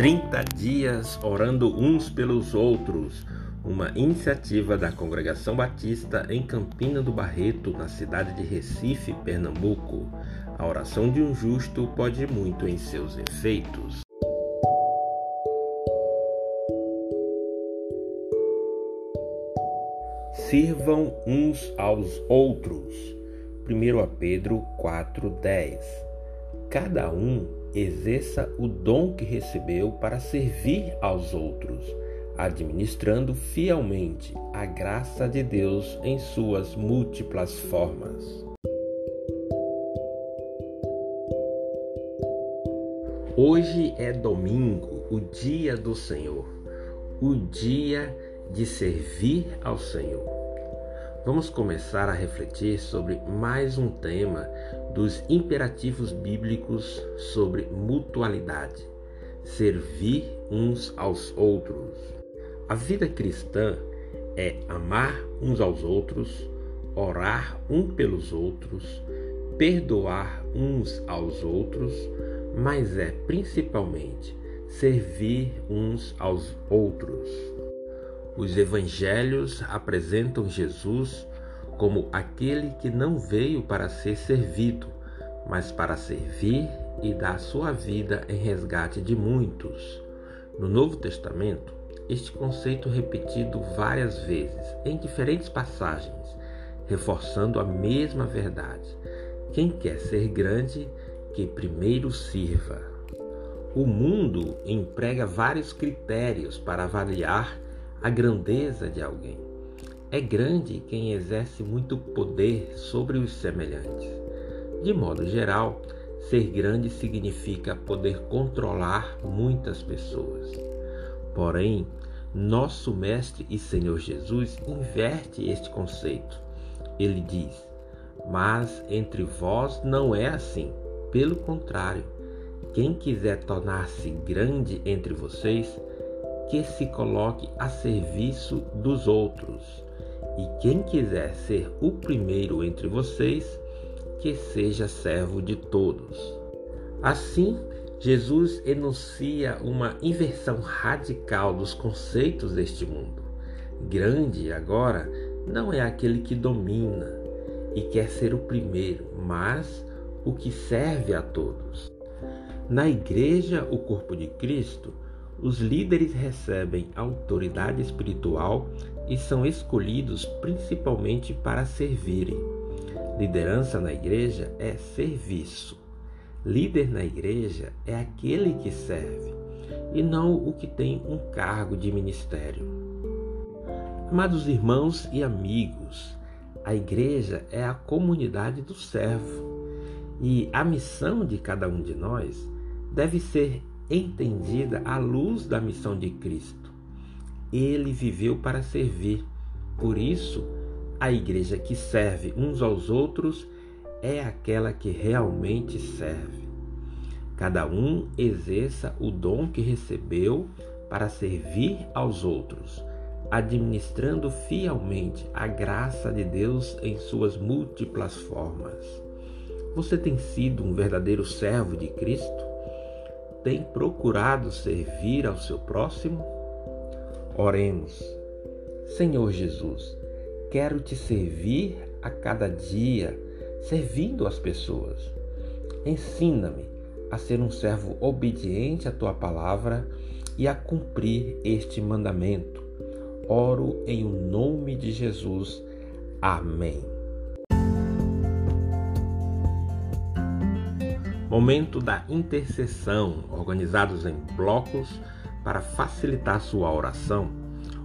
30 dias orando uns pelos outros, uma iniciativa da Congregação Batista em Campina do Barreto, na cidade de Recife, Pernambuco. A oração de um justo pode muito em seus efeitos. Sirvam uns aos outros. 1 Pedro 4:10. Cada um exerça o dom que recebeu para servir aos outros, administrando fielmente a graça de Deus em suas múltiplas formas. Hoje é domingo, o dia do Senhor, o dia de servir ao Senhor vamos começar a refletir sobre mais um tema dos imperativos bíblicos sobre mutualidade, servir uns aos outros. A vida cristã é amar uns aos outros, orar um pelos outros, perdoar uns aos outros, mas é principalmente servir uns aos outros. Os evangelhos apresentam Jesus como aquele que não veio para ser servido, mas para servir e dar sua vida em resgate de muitos. No Novo Testamento, este conceito é repetido várias vezes em diferentes passagens, reforçando a mesma verdade. Quem quer ser grande, que primeiro sirva. O mundo emprega vários critérios para avaliar a grandeza de alguém. É grande quem exerce muito poder sobre os semelhantes. De modo geral, ser grande significa poder controlar muitas pessoas. Porém, nosso Mestre e Senhor Jesus inverte este conceito. Ele diz: Mas entre vós não é assim. Pelo contrário, quem quiser tornar-se grande entre vocês, que se coloque a serviço dos outros. E quem quiser ser o primeiro entre vocês, que seja servo de todos. Assim, Jesus enuncia uma inversão radical dos conceitos deste mundo. Grande agora não é aquele que domina e quer ser o primeiro, mas o que serve a todos. Na igreja, o corpo de Cristo, os líderes recebem autoridade espiritual e são escolhidos principalmente para servirem. Liderança na igreja é serviço. Líder na igreja é aquele que serve e não o que tem um cargo de ministério. Amados irmãos e amigos, a igreja é a comunidade do servo e a missão de cada um de nós deve ser entendida à luz da missão de Cristo. Ele viveu para servir. Por isso, a igreja que serve uns aos outros é aquela que realmente serve. Cada um exerça o dom que recebeu para servir aos outros, administrando fielmente a graça de Deus em suas múltiplas formas. Você tem sido um verdadeiro servo de Cristo? Tem procurado servir ao seu próximo? Oremos. Senhor Jesus, quero te servir a cada dia, servindo as pessoas. Ensina-me a ser um servo obediente à tua palavra e a cumprir este mandamento. Oro em o nome de Jesus. Amém. Momento da intercessão, organizados em blocos para facilitar sua oração.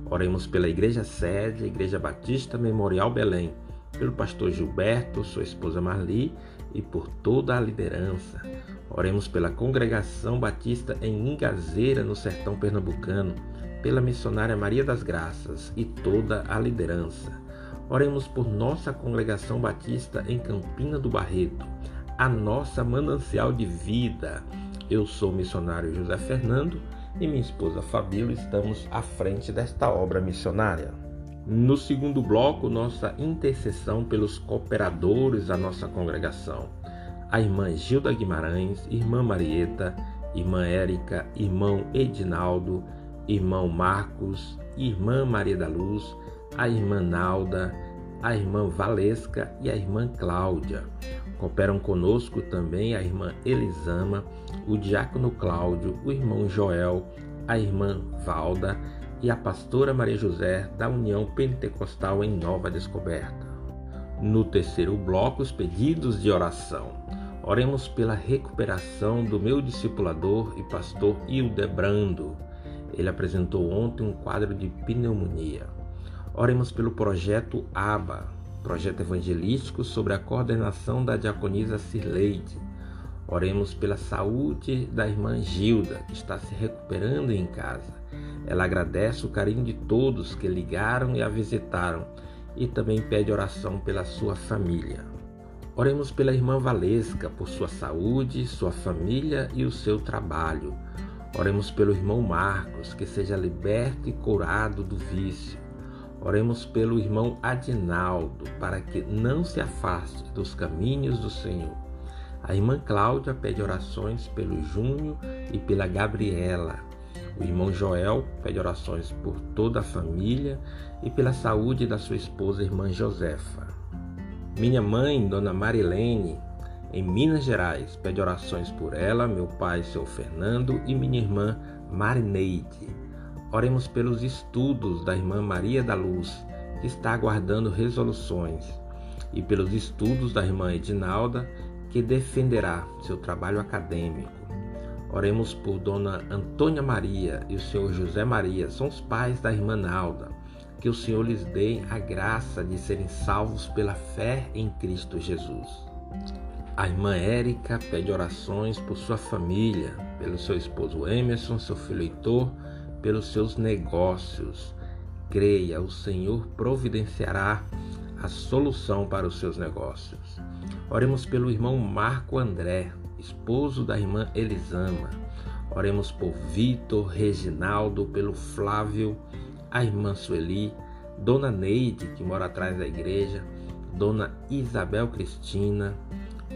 Oremos pela Igreja Sede, Igreja Batista Memorial Belém, pelo pastor Gilberto, sua esposa Marli e por toda a liderança. Oremos pela Congregação Batista em Ingazeira, no sertão pernambucano, pela missionária Maria das Graças e toda a liderança. Oremos por nossa Congregação Batista em Campina do Barreto a nossa manancial de vida. Eu sou o missionário José Fernando e minha esposa Fabíola estamos à frente desta obra missionária. No segundo bloco, nossa intercessão pelos cooperadores da nossa congregação. A irmã Gilda Guimarães, irmã Marieta, irmã Érica, irmão Edinaldo, irmão Marcos, irmã Maria da Luz, a irmã Nalda, a irmã Valesca e a irmã Cláudia. Cooperam conosco também a irmã Elisama, o diácono Cláudio, o irmão Joel, a irmã Valda e a pastora Maria José da União Pentecostal em Nova Descoberta. No terceiro bloco, os pedidos de oração. Oremos pela recuperação do meu discipulador e pastor Hildebrando. Ele apresentou ontem um quadro de pneumonia. Oremos pelo projeto ABA, projeto evangelístico sobre a coordenação da diaconisa Cirleide. Oremos pela saúde da irmã Gilda, que está se recuperando em casa. Ela agradece o carinho de todos que ligaram e a visitaram e também pede oração pela sua família. Oremos pela irmã Valesca, por sua saúde, sua família e o seu trabalho. Oremos pelo irmão Marcos, que seja liberto e curado do vício. Oremos pelo irmão Adinaldo, para que não se afaste dos caminhos do Senhor. A irmã Cláudia pede orações pelo Júnior e pela Gabriela. O irmão Joel pede orações por toda a família e pela saúde da sua esposa, irmã Josefa. Minha mãe, Dona Marilene, em Minas Gerais, pede orações por ela, meu pai, seu Fernando e minha irmã Marineide. Oremos pelos estudos da irmã Maria da Luz, que está aguardando resoluções, e pelos estudos da irmã Edinalda, que defenderá seu trabalho acadêmico. Oremos por Dona Antônia Maria e o Senhor José Maria, são os pais da irmã Nalda que o Senhor lhes dê a graça de serem salvos pela fé em Cristo Jesus. A irmã Érica pede orações por sua família, pelo seu esposo Emerson, seu filho Heitor, pelos seus negócios. Creia, o Senhor providenciará a solução para os seus negócios. Oremos pelo irmão Marco André, esposo da irmã Elisama. Oremos por Vitor, Reginaldo, pelo Flávio, a irmã Sueli, Dona Neide, que mora atrás da igreja, Dona Isabel Cristina,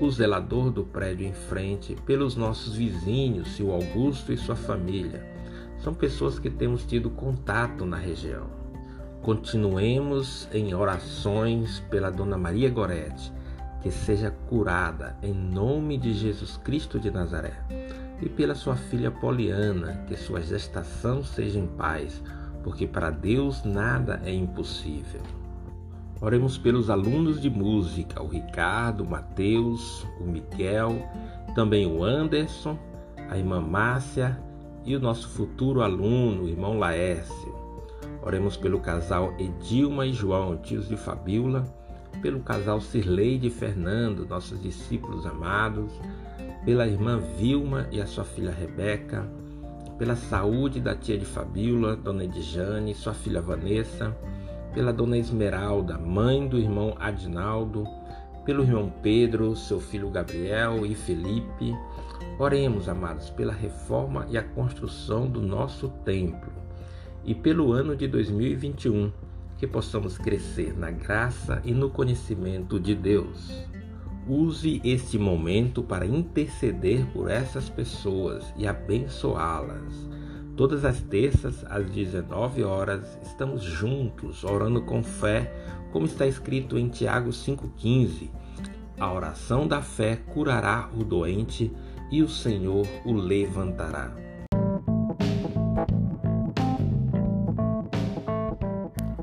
o zelador do prédio em frente, pelos nossos vizinhos, seu Augusto e sua família. São pessoas que temos tido contato na região. Continuemos em orações pela Dona Maria Gorete, que seja curada em nome de Jesus Cristo de Nazaré, e pela sua filha Poliana, que sua gestação seja em paz porque para Deus nada é impossível. Oremos pelos alunos de música, o Ricardo, o Mateus, o Miguel, também o Anderson, a irmã Márcia e o nosso futuro aluno, o irmão Laércio. Oremos pelo casal Edilma e João, tios de Fabíola, pelo casal Cirleide e Fernando, nossos discípulos amados, pela irmã Vilma e a sua filha Rebeca, pela saúde da tia de Fabíola, dona Edjane, sua filha Vanessa, pela dona Esmeralda, mãe do irmão Adinaldo, pelo irmão Pedro, seu filho Gabriel e Felipe. Oremos, amados, pela reforma e a construção do nosso templo e pelo ano de 2021, que possamos crescer na graça e no conhecimento de Deus. Use este momento para interceder por essas pessoas e abençoá-las. Todas as terças, às 19 horas, estamos juntos, orando com fé, como está escrito em Tiago 5,15. A oração da fé curará o doente e o Senhor o levantará.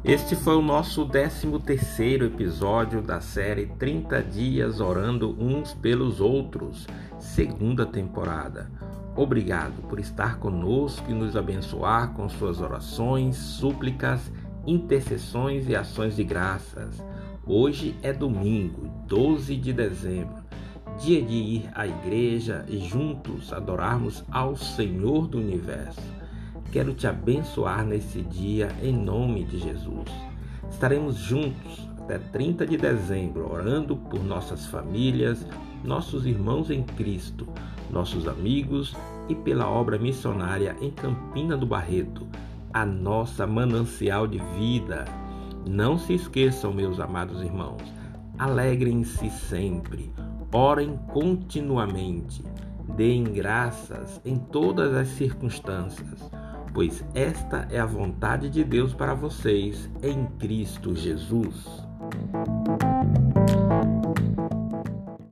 Este foi o nosso 13 terceiro episódio da série 30 dias orando uns pelos outros, segunda temporada. Obrigado por estar conosco e nos abençoar com suas orações, súplicas, intercessões e ações de graças. Hoje é domingo, 12 de dezembro, dia de ir à igreja e juntos adorarmos ao Senhor do universo. Quero te abençoar nesse dia em nome de Jesus. Estaremos juntos até 30 de dezembro, orando por nossas famílias, nossos irmãos em Cristo, nossos amigos e pela obra missionária em Campina do Barreto, a nossa manancial de vida. Não se esqueçam, meus amados irmãos, alegrem-se sempre, orem continuamente Deem graças em todas as circunstâncias, pois esta é a vontade de Deus para vocês em Cristo Jesus.